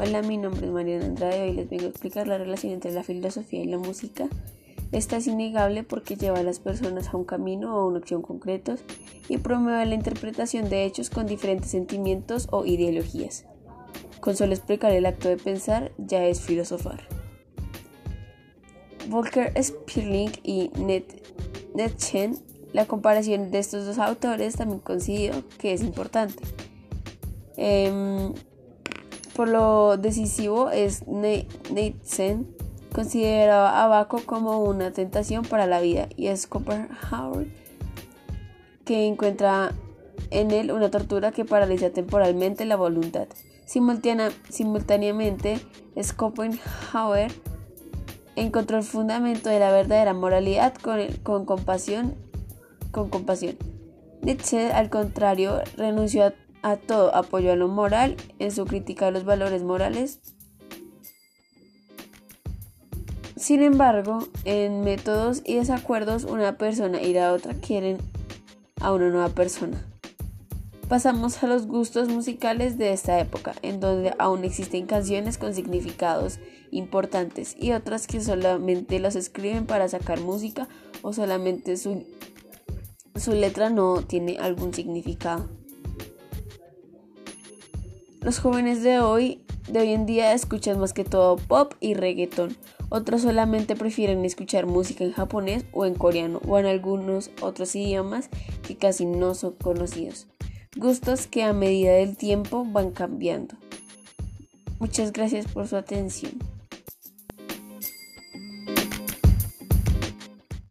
Hola, mi nombre es Mariana Andrade y hoy les vengo a explicar la relación entre la filosofía y la música. Esta es innegable porque lleva a las personas a un camino o una acción concretos y promueve la interpretación de hechos con diferentes sentimientos o ideologías. Con solo explicar el acto de pensar ya es filosofar. Volker Spirling y Nietzsche, la comparación de estos dos autores también considero que es importante. Em, por lo decisivo es Nietzsche consideraba a Baco como una tentación para la vida y es Schopenhauer que encuentra en él una tortura que paraliza temporalmente la voluntad. simultáneamente, Schopenhauer encontró el fundamento de la verdadera moralidad con, con compasión. Con compasión. Nietzsche, al contrario, renunció a a todo apoyo a lo moral en su crítica de los valores morales. Sin embargo, en métodos y desacuerdos, una persona y la otra quieren a una nueva persona. Pasamos a los gustos musicales de esta época, en donde aún existen canciones con significados importantes y otras que solamente los escriben para sacar música o solamente su, su letra no tiene algún significado. Los jóvenes de hoy, de hoy en día, escuchan más que todo pop y reggaeton. Otros solamente prefieren escuchar música en japonés o en coreano o en algunos otros idiomas que casi no son conocidos. Gustos que a medida del tiempo van cambiando. Muchas gracias por su atención.